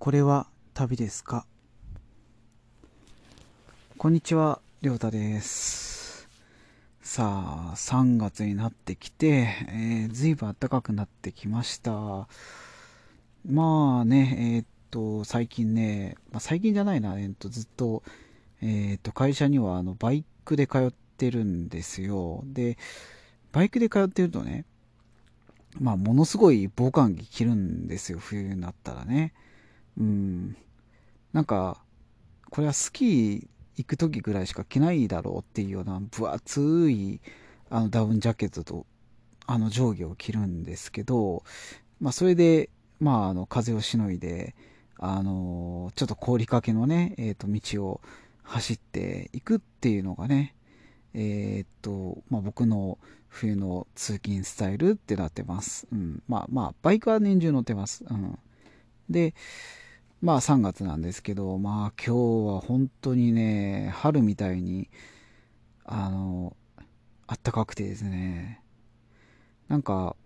これは旅ですか？こんにちは、りょうたです。さあ、3月になってきて、えー、ずいぶん暖かくなってきました。まあね、えーっと、最近ね、まあ、最近じゃないな、えーっと、ずっと、えーっと、会社にはあのバイクで通ってるんですよ。で、バイクで通ってるとね、まあ、ものすごい防寒着着るんですよ、冬になったらね。うん。なんか、これはスキー行く時ぐらいしか着ないだろうっていうような分厚いあのダウンジャケットとあの上下を着るんですけど、まあそれで、まああの風をしのいで、あの、ちょっと氷かけのね、えっ、と道を走っていくっていうのがね、えっ、と、まあ僕の冬の通勤スタイルってなってます。うん。まあまあ、バイクは年中乗ってます。うん。で、まあ3月なんですけど、まあ今日は本当にね、春みたいに、あの、あったかくてですね、なんか、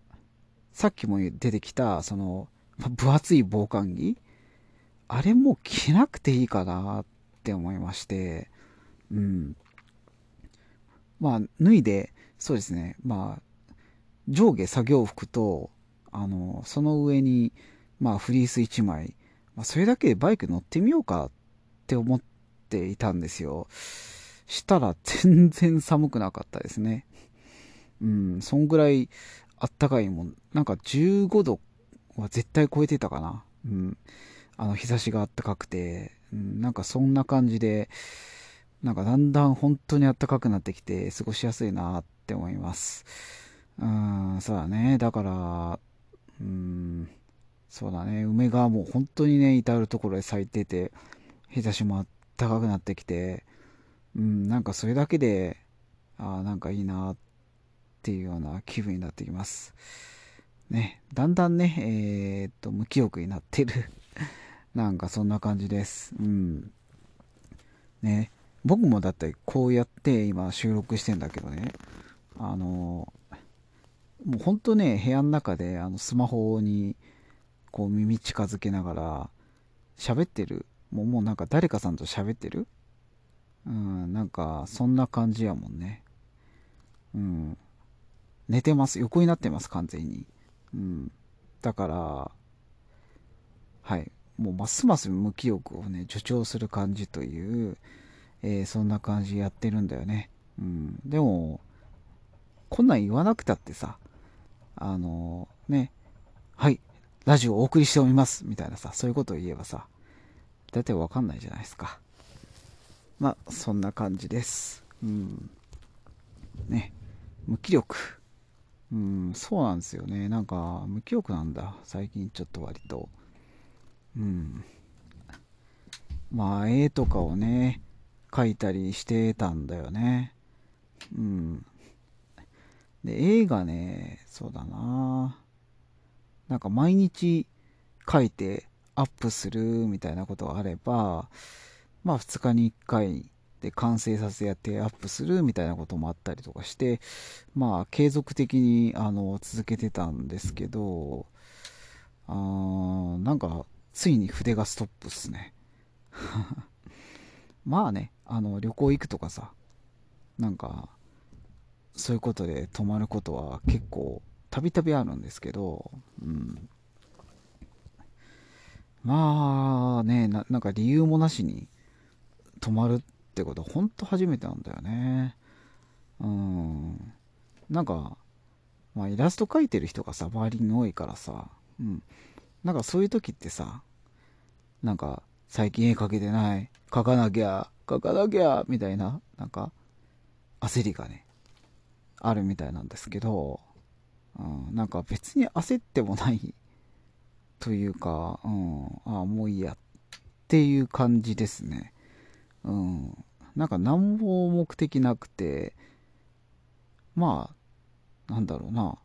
さっきも出てきた、その、分厚い防寒着。あれもう着なくていいかなって思いまして、うん。まあ脱いで、そうですね、まあ、上下作業服と、あの、その上に、まあフリース1枚、まあ、それだけでバイク乗ってみようかって思っていたんですよ。したら全然寒くなかったですね。うん、そんぐらいあったかいもん。なんか15度は絶対超えてたかな。うん。あの日差しがあったかくて、うん、なんかそんな感じで、なんかだんだん本当に暖かくなってきて過ごしやすいなって思います。うん、そうだね。だから、うん、そうだね。梅がもう本当にね、至るところで咲いてて、日差しも暖かくなってきて、うん、なんかそれだけで、ああ、なんかいいなっていうような気分になってきます。ね、だんだんね、えー、っと、無気力になってる。なんかそんな感じです。うん。ね、僕もだってこうやって今収録してんだけどね、あの、もう本当ね、部屋の中であのスマホに、こう耳近づけながら喋ってる。もうもうなんか誰かさんと喋ってる？うん、なんかそんな感じやもんね。うん。寝てます。横になってます、完全に。うん。だから、はい。もうますます無気力をね、助長する感じという、えーそんな感じやってるんだよね。うん。でも、こんなん言わなくたってさ、あのね、はい、ラジオをお送りしております、みたいなさ、そういうことを言えばさ、大体わかんないじゃないですか。まあ、そんな感じです。うん。ね、無気力。うん、そうなんですよね。なんか、無気力なんだ。最近ちょっと割と。うん。まあ、絵とかをね、描いたりしてたんだよね。うん。で、映画ね、そうだななんか毎日書いてアップするみたいなことがあれば、まあ2日に1回で完成させやってアップするみたいなこともあったりとかして、まあ継続的にあの続けてたんですけど、あーなんかついに筆がストップっすね。まあね、あの旅行行くとかさ、なんかそういうことで泊まることは結構たびたびあるんですけど、うん。まあねな、なんか理由もなしに泊まるってことは本当初めてなんだよね。うん。なんか、まあイラスト描いてる人がさ、周りに多いからさ、うん。なんかそういう時ってさ、なんか最近絵描けてない、描かなきゃ、描かなきゃ、みたいな、なんか焦りがね、あるみたいなんですけど、うん、なんか別に焦ってもない というか、うん、ああ、もういいやっていう感じですね。うん。なんか何も目的なくて、まあ、なんだろうな、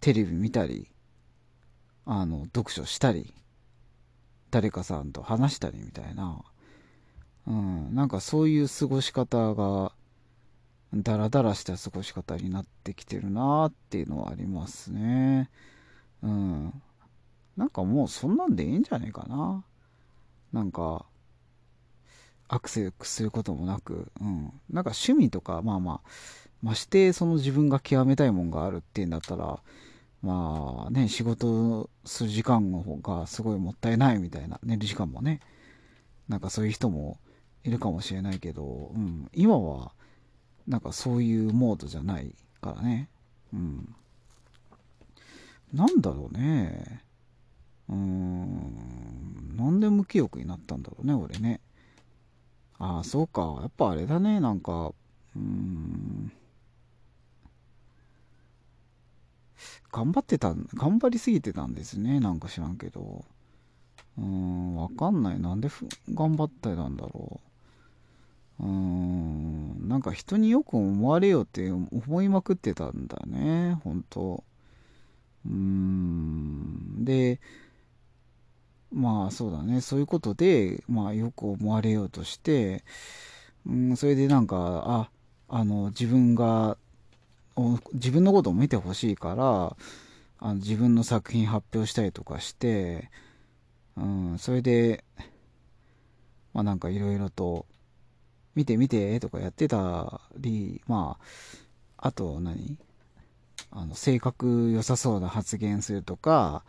テレビ見たり、あの、読書したり、誰かさんと話したりみたいな、うん、なんかそういう過ごし方が、ダラダラした過ごし方になってきてるなーっていうのはありますね。うん。なんかもうそんなんでいいんじゃねえかな。なんか、アクセスすることもなく、うん。なんか趣味とか、まあまあ、ましてその自分が極めたいもんがあるっていうんだったら、まあね、仕事する時間の方がすごいもったいないみたいな、寝る時間もね、なんかそういう人もいるかもしれないけど、うん、今は、なんかそういうモードじゃないからね。うん。なんだろうね。うーん。なんで無気力になったんだろうね、俺ね。ああ、そうか。やっぱあれだね、なんか、うーん。頑張ってた、頑張りすぎてたんですね。なんか知らんけど。うーん、わかんない。なんで頑張ってたんだろうう。ん、なんか人によく思われようって思いまくってたんだね。本当うん。で、まあそうだね。そういうことで、まあよく思われようとして、うん、それでなんか、あ、あの、自分が自分のことを見てほしいからあの自分の作品発表したりとかして、うん、それで、まあなんかいろいろと、見て見てとかやってたり、まあ、あと何？あの、性格良さそうな発言するとか、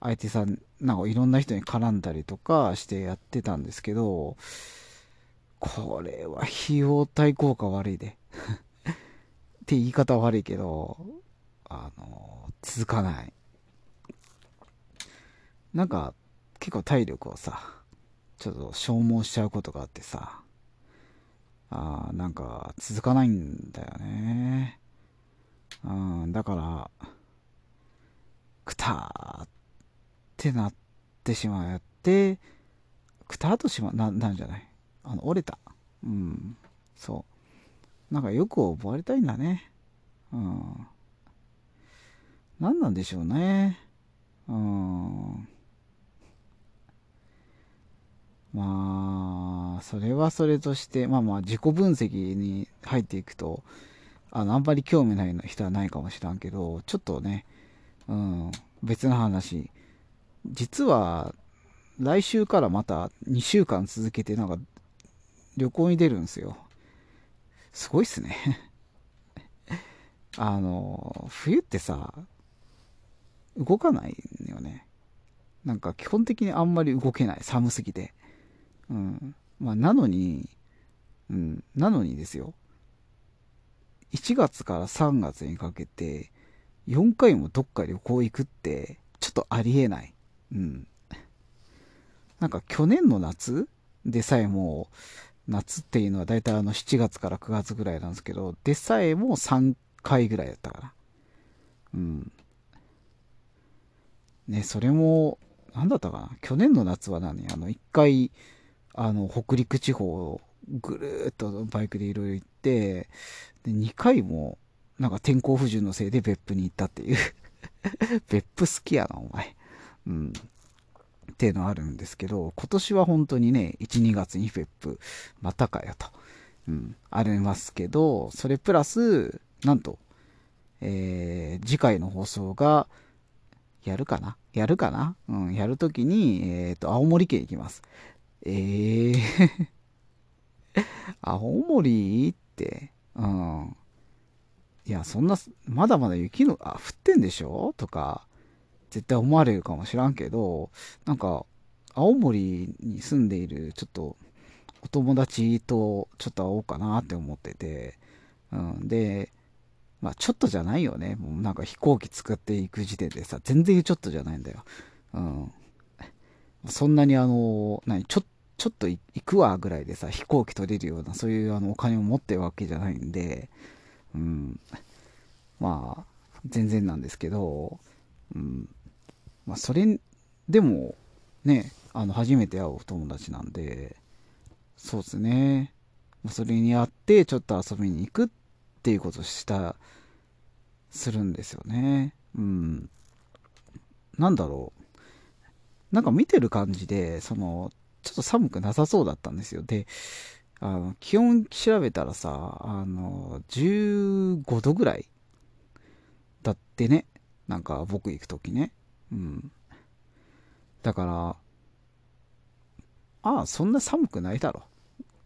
相手さん、なんかいろんな人に絡んだりとかしてやってたんですけど、これは費用対効果悪いで。って言い方悪いけど、あの、続かない。なんか、結構体力をさ、ちょっと消耗しちゃうことがあってさ、あなんか続かないんだよね。うん、だから、くたーってなってしまって、くたーとしま、な、なんじゃない？あの、折れた。うん、そう。なんかよく覚われたいんだね。うん。何なんでしょうね。うん。まあ、それはそれとして、まあまあ、自己分析に入っていくと、あの、あんまり興味ない人はないかもしらんけど、ちょっとね、うん、別の話。実は、来週からまた2週間続けて、なんか、旅行に出るんですよ。すごいっすね あの、冬ってさ、動かないよね。なんか基本的にあんまり動けない。寒すぎて。うん。まあ、なのに、うん、なのにですよ。1月から3月にかけて、4回もどっか旅行行くって、ちょっとありえない。うん。なんか去年の夏でさえも、夏っていうのは大体あの7月から9月ぐらいなんですけど、でさえも3回ぐらいやったから。うん。ね、それも、なんだったかな。去年の夏は何？あの、1回、あの、北陸地方をぐるっとバイクでいろいろ行って、で、2回も、なんか天候不順のせいで別府に行ったっていう 別府好きやな、お前。うん。っていうのあるんですけど、今年は本当にね、1、2月にフェップ、またかよと、うん、ありますけど、それプラス、なんと、えー、次回の放送が、やるかな？やるかな？うん、やるときに、えっ、ー、と、青森県行きます。えー 青森？って、うん。いや、そんな、まだまだ雪の、あ、降ってんでしょ？とか、絶対思われるかもしらんけど、なんか、青森に住んでいるちょっとお友達とちょっと会おうかなって思ってて、うん、で、まあちょっとじゃないよね。もうなんか飛行機使っていく時点でさ、全然ちょっとじゃないんだよ。うん。そんなにあの、何、ちょ、ちょっと行くわぐらいでさ、飛行機取れるような、そういうあのお金を持ってるわけじゃないんで、うん。まあ、全然なんですけど、うん。まあ、それでも、ね、あの、初めて会うお友達なんで、そうですね。それに会って、ちょっと遊びに行くっていうことをした、するんですよね。うん。なんだろう。なんか見てる感じで、その、ちょっと寒くなさそうだったんですよ。で、あの、気温調べたらさ、あの、15度ぐらいだってね。なんか僕行くときね。うん。だから、ああ、そんな寒くないだろ。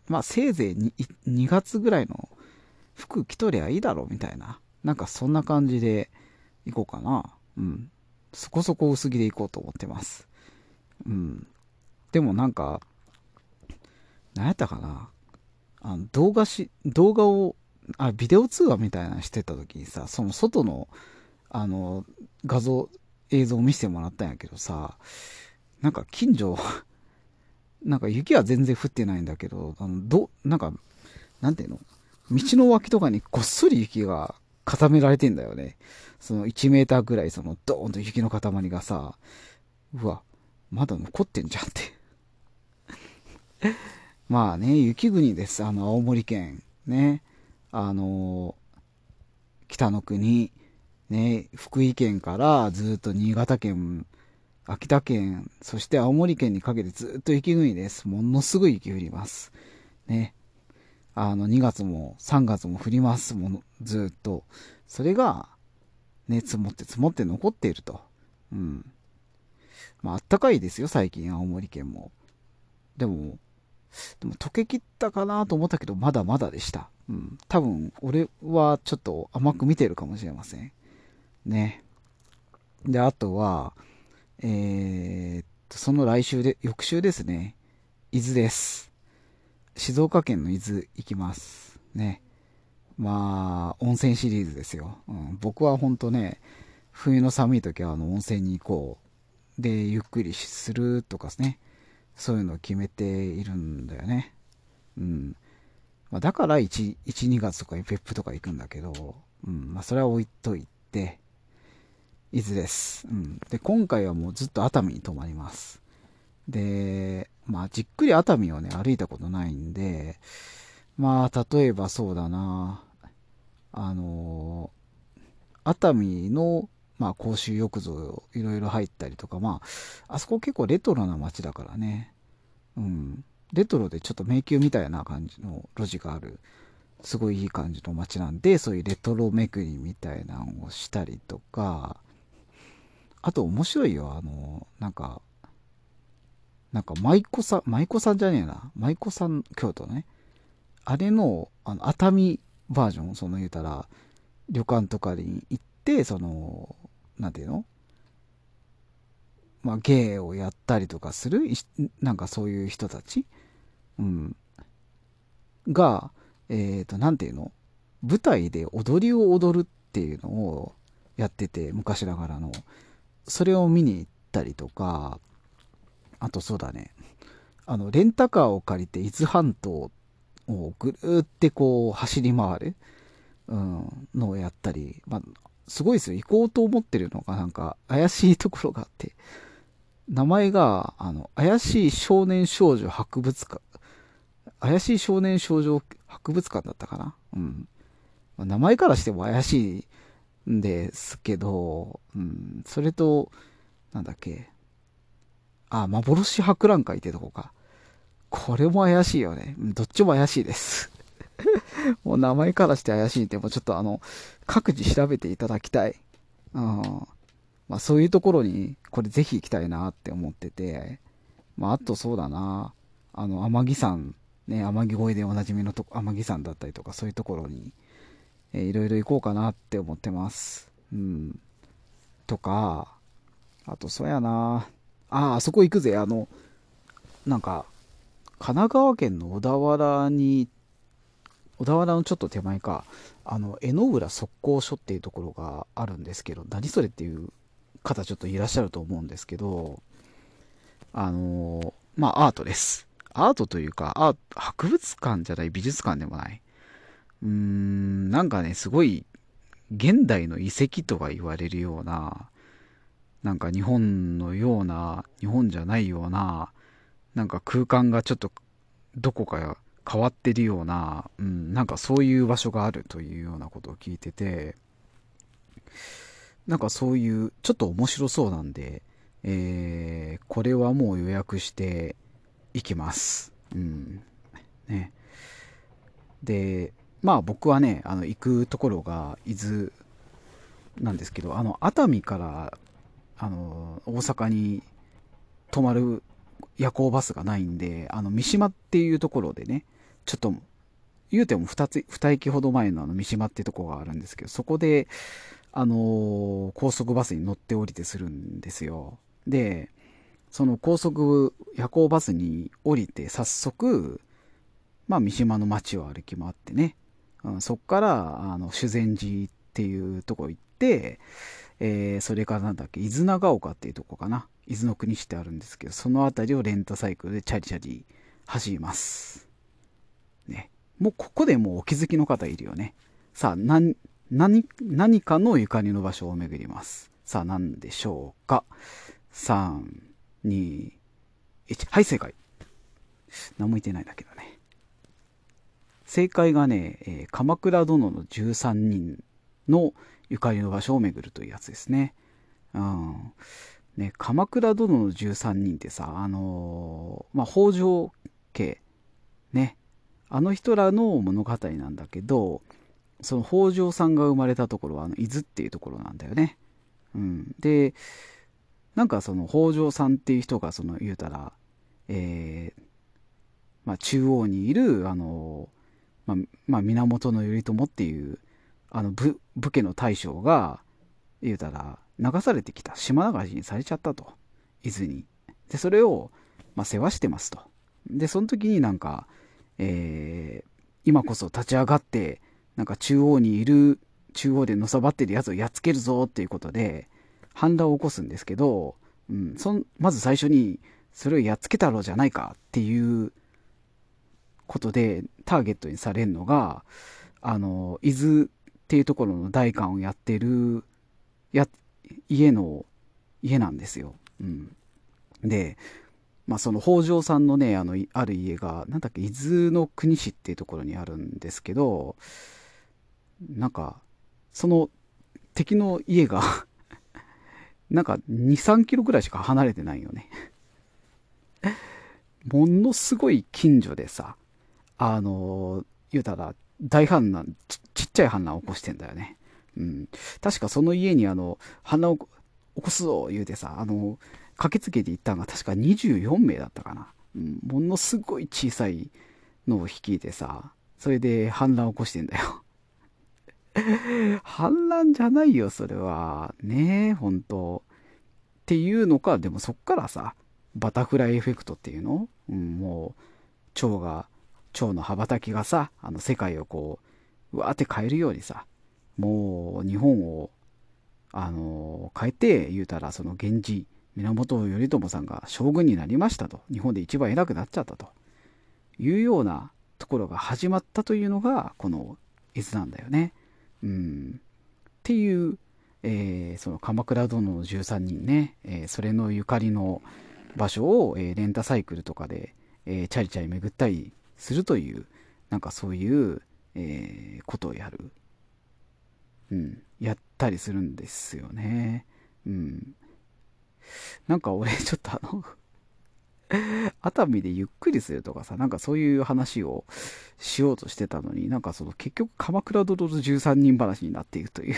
まあ、せいぜい 2, 2月ぐらいの服着とりゃいいだろ、みたいな。なんかそんな感じで行こうかな。うん。そこそこ薄着で行こうと思ってます。うん。でもなんか、何やったかな。あの動画し、動画を、あ、ビデオ通話みたいなのしてた時にさ、その外の、あの、画像、映像を見せてもらったんやけどさ、なんか近所、なんか雪は全然降ってないんだけど、あの、ど、なんか、なんていうの？道の脇とかにこっそり雪が固められてんだよね。その1メーターぐらいそのドーンと雪の塊がさ、うわ、まだ残ってんじゃんって まあね、雪国です。あの、青森県。ね。あの、北の国。ね、福井県からずっと新潟県、秋田県、そして青森県にかけてずっと雪国です。ものすごい雪降ります。ね。あの、2月も3月も降りますもの、ずっと。それが、ね、積もって積もって残っていると。うん。まあ、あったかいですよ、最近、青森県も。でも、でも溶けきったかなと思ったけど、まだまだでした。うん。多分、俺はちょっと甘く見てるかもしれません。ね。で、あとは、えー、っと、その来週で、翌週ですね。伊豆です。静岡県の伊豆行きます。ね。まあ、温泉シリーズですよ。うん、僕は本当ね、冬の寒い時はあの温泉に行こう。で、ゆっくりするとかですね。そういうのを決めているんだよね。うん。まあ、だから1、1、2月とかにペップとか行くんだけど、うん。まあ、それは置いといて、伊豆です。うん。で、今回はもうずっと熱海に泊まります。で、まあ、じっくり熱海をね、歩いたことないんで、まあ、例えばそうだな、あの、熱海の、まあ、公衆浴場いろいろ入ったりとか、まあ、あそこ結構レトロな街だからね、うん、レトロでちょっと迷宮みたいな感じの路地がある、すごいいい感じの街なんで、そういうレトロめくりみたいなのをしたりとか、あと面白いよ、あの、なんか、なんか舞妓さん、舞妓さんじゃねえな。舞妓さん、京都ね。あれの、あの、熱海バージョン、その言うたら、旅館とかに行って、その、なんていうの？まあ、芸をやったりとかする、なんかそういう人たち、うん、が、えっ、ー、と、なんていうの？舞台で踊りを踊るっていうのをやってて、昔ながらの。それを見に行ったりとか、あとそうだね。あの、レンタカーを借りて伊豆半島をぐるってこう走り回る、うん、のをやったり、まあ、すごいですよ。行こうと思ってるのがなんか怪しいところがあって、名前が、あの、怪しい少年少女博物館、怪しい少年少女博物館だったかな？うん。まあ、名前からしても怪しいんですけど、うん、それと、なんだっけ、あ、幻博覧会ってとこか。これも怪しいよね。どっちも怪しいです。もう名前からして怪しいんで、もうちょっとあの、各自調べていただきたい。うん。まあそういうところに、これぜひ行きたいなって思ってて。まああとそうだな。あの、天城山、ね、天城越えでおなじみのと天城山だったりとか、そういうところに、えー、いろいろ行こうかなって思ってます。うん。とか、あとそうやな。ああ、そこ行くぜ。あの、なんか、神奈川県の小田原に、小田原のちょっと手前か、あの、江ノ浦測候所っていうところがあるんですけど、何それっていう方ちょっといらっしゃると思うんですけど、あの、まあ、アートです。アートというか、アー博物館じゃない、美術館でもない。うーん、なんかね、すごい、現代の遺跡とか言われるような、なんか日本のような、日本じゃないような、なんか空間がちょっとどこか変わってるような、うん、なんかそういう場所があるというようなことを聞いてて、なんかそういう、ちょっと面白そうなんで、えー、これはもう予約していきます。うん。ね。で、まあ僕はね、あの、行くところが伊豆なんですけど、あの、熱海からあの、大阪に止まる夜行バスがないんで、あの、三島っていうところでね、ちょっと、言うても二つ、二駅ほど前のあの三島ってとこがあるんですけど、そこで、あのー、高速バスに乗って降りてするんですよ。で、その高速夜行バスに降りて早速、まあ三島の街を歩き回ってね、うん、そっから、あの、修善寺っていうとこ行って、えー、それからなんだっけ、伊豆長岡っていうとこかな。伊豆の国市ってあるんですけど、その辺りをレンタサイクルでチャリチャリ走ります。ね。もうここでもうお気づきの方いるよね。さあ、何、何、何かのゆかりの場所を巡ります。さあ、何でしょうか。3、2、1。はい、正解。何も言ってないんだけどね。正解がね、えー、鎌倉殿の13人のゆかりの場所を巡るというやつですね。うん。ね、鎌倉殿の13人ってさ、あのー、まあ、北条家、ね、あの人らの物語なんだけど、その北条さんが生まれたところは、あの、伊豆っていうところなんだよね。うん。で、なんかその北条さんっていう人が、その、言うたら、えー、まあ、中央にいる、あの、まあ、まあ、源頼朝っていう、あの武、武家の大将が、言うたら、流されてきた島流しにされちゃったと伊豆にでそれを、まあ、世話してますとでその時になんか、えー、今こそ立ち上がってなんか中央にいる中央でのさばってるやつをやっつけるぞっていうことで反乱を起こすんですけど、うん、そまず最初にそれをやっつけたろうじゃないかっていうことでターゲットにされるのがあの伊豆っていうところの代官をやってるや家の、家なんですよ。うん。で、まあその北条さんのね、あの、ある家が、なんだっけ、伊豆の国市っていうところにあるんですけど、なんか、その敵の家が なんか2、3キロぐらいしか離れてないよね ものすごい近所でさ、あの、言うたら大反乱ち、ちっちゃい反乱を起こしてんだよね。うん。確かその家にあの、花を起こすぞ言うてさ、あの、駆けつけて行ったのが確か24名だったかな。うん、ものすごい小さいのを率いてさ、それで反乱を起こしてんだよ。反乱じゃないよ、それは。ねえ、本当っていうのか、でもそっからさ、バタフライエフェクトっていうの、うん、もう、蝶が、蝶の羽ばたきがさ、あの世界をこう、うわーって変えるようにさ、もう日本を、あの、変えて言うたら、その源氏、源頼朝さんが将軍になりましたと。日本で一番偉くなっちゃったと。いうようなところが始まったというのが、この伊豆なんだよね。うん。っていう、えー、その鎌倉殿の13人ね、えー、それのゆかりの場所を、えー、レンタサイクルとかで、えチャリチャリ巡ったりするという、なんかそういう、えことをやるうん、やったりするんですよね。うん。なんか俺、ちょっとあの 熱海でゆっくりするとかさ、なんかそういう話をしようとしてたのに、なんかその結局鎌倉殿の13人話になっていくという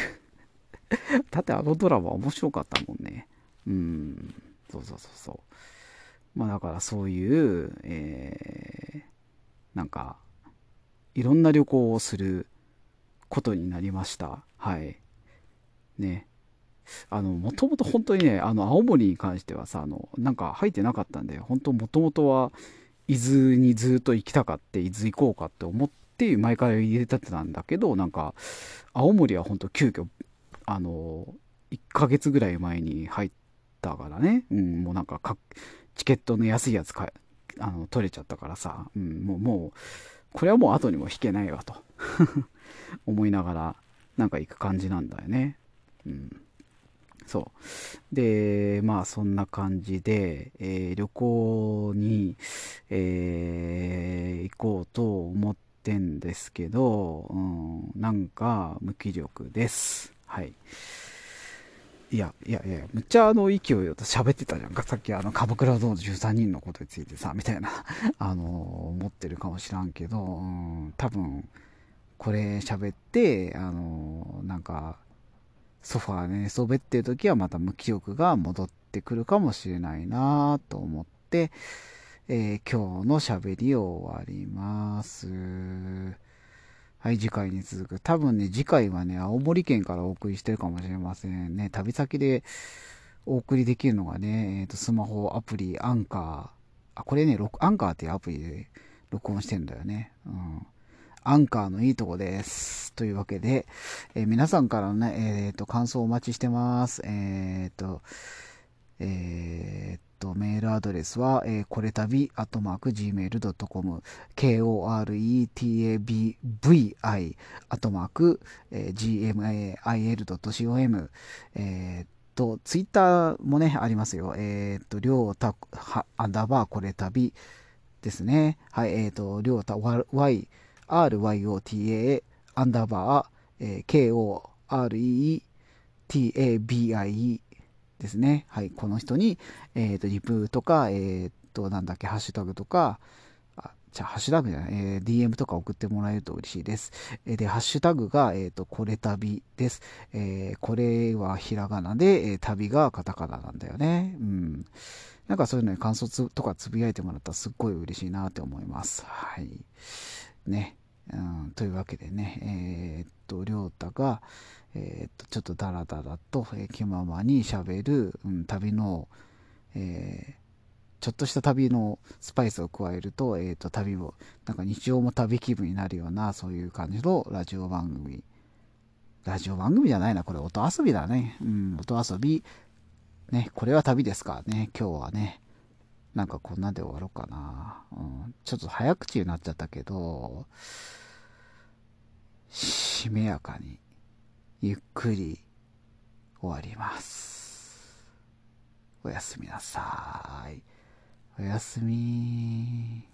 だってあのドラマ面白かったもんね。うん。そうそうそうそう。まあだからそういう、えー、なんか、いろんな旅行をすることになりました。はい。ね。あの、もともと本当にね、あの、青森に関してはさ、あの、なんか入ってなかったんで、本当もともとは、伊豆にずっと行きたかって、伊豆行こうかって思って、前から入れたってたんだけど、なんか、青森は本当急遽、あの、1ヶ月ぐらい前に入ったからね、うん、もうなんかか、チケットの安いやつかあの取れちゃったからさ、うん、もう、もう、これはもう後にも引けないわと 思いながら、なんか行く感じなんだよね。うん。そう。で、まあそんな感じで、えー、旅行に、えー、行こうと思ってんですけど、うん、なんか無気力です。はい。いや、いやいや、むっちゃあの勢いよと喋ってたじゃんか。さっきあの、鎌倉殿13人のことについてさ、みたいな、あの、思ってるかもしらんけど、うん、多分、これ喋って、あの、なんか、ソファーで寝そべってる時はまた無気力が戻ってくるかもしれないなと思って、えー、今日の喋りを終わります。はい、次回に続く。多分ね、次回はね、青森県からお送りしてるかもしれませんね。旅先でお送りできるのがね、えっ、ー、と、スマホアプリ、アンカー。あ、これね、アンカーっていうアプリで録音してんだよね。うん。アンカーのいいとこです。というわけで、えー、皆さんからのね、えっ、ー、と、感想をお待ちしてます。えっ、と、えっと、メールアドレスは、え、これたび、アットマーク、gmail.com、k-o-r-e-t-a-b-v-i、アットマーク、gmail.com、えー、と、ツイッターもね、ありますよ。えっ、と、りょうた、は、アンダーバーこれたびですね。はい、えっ、と、りょうた、y, ryota アンダーバー、えー、koretabie ですね。はい、この人に、えっ、ー、と、リプとか、えっ、ー、と、なんだっけ、ハッシュタグとか、あ、じゃあ、ハッシュタグじゃない、えー、DM とか送ってもらえると嬉しいです。えー、で、ハッシュタグが、えっ、と、これ旅です。えー、これはひらがなで、えー、旅がカタカナなんだよね。うん。なんかそういうのに感想とかつぶやいてもらったらすっごい嬉しいなって思います。はい。ね。うん、というわけでね、えー、っと、りょうたが、えー、っと、ちょっとダラダラと、えー、気ままに喋る、うん、旅の、えー、ちょっとした旅のスパイスを加えると、えっ、と、旅を、なんか日常も旅気分になるような、そういう感じのラジオ番組。ラジオ番組じゃないな、これ音遊びだね。うん、音遊び。ね、これは旅ですからね、今日はね。なんかこんなで終わろうかな。うん、ちょっと早口になっちゃったけど、しめやかに、ゆっくり終わります。おやすみなさい。おやすみ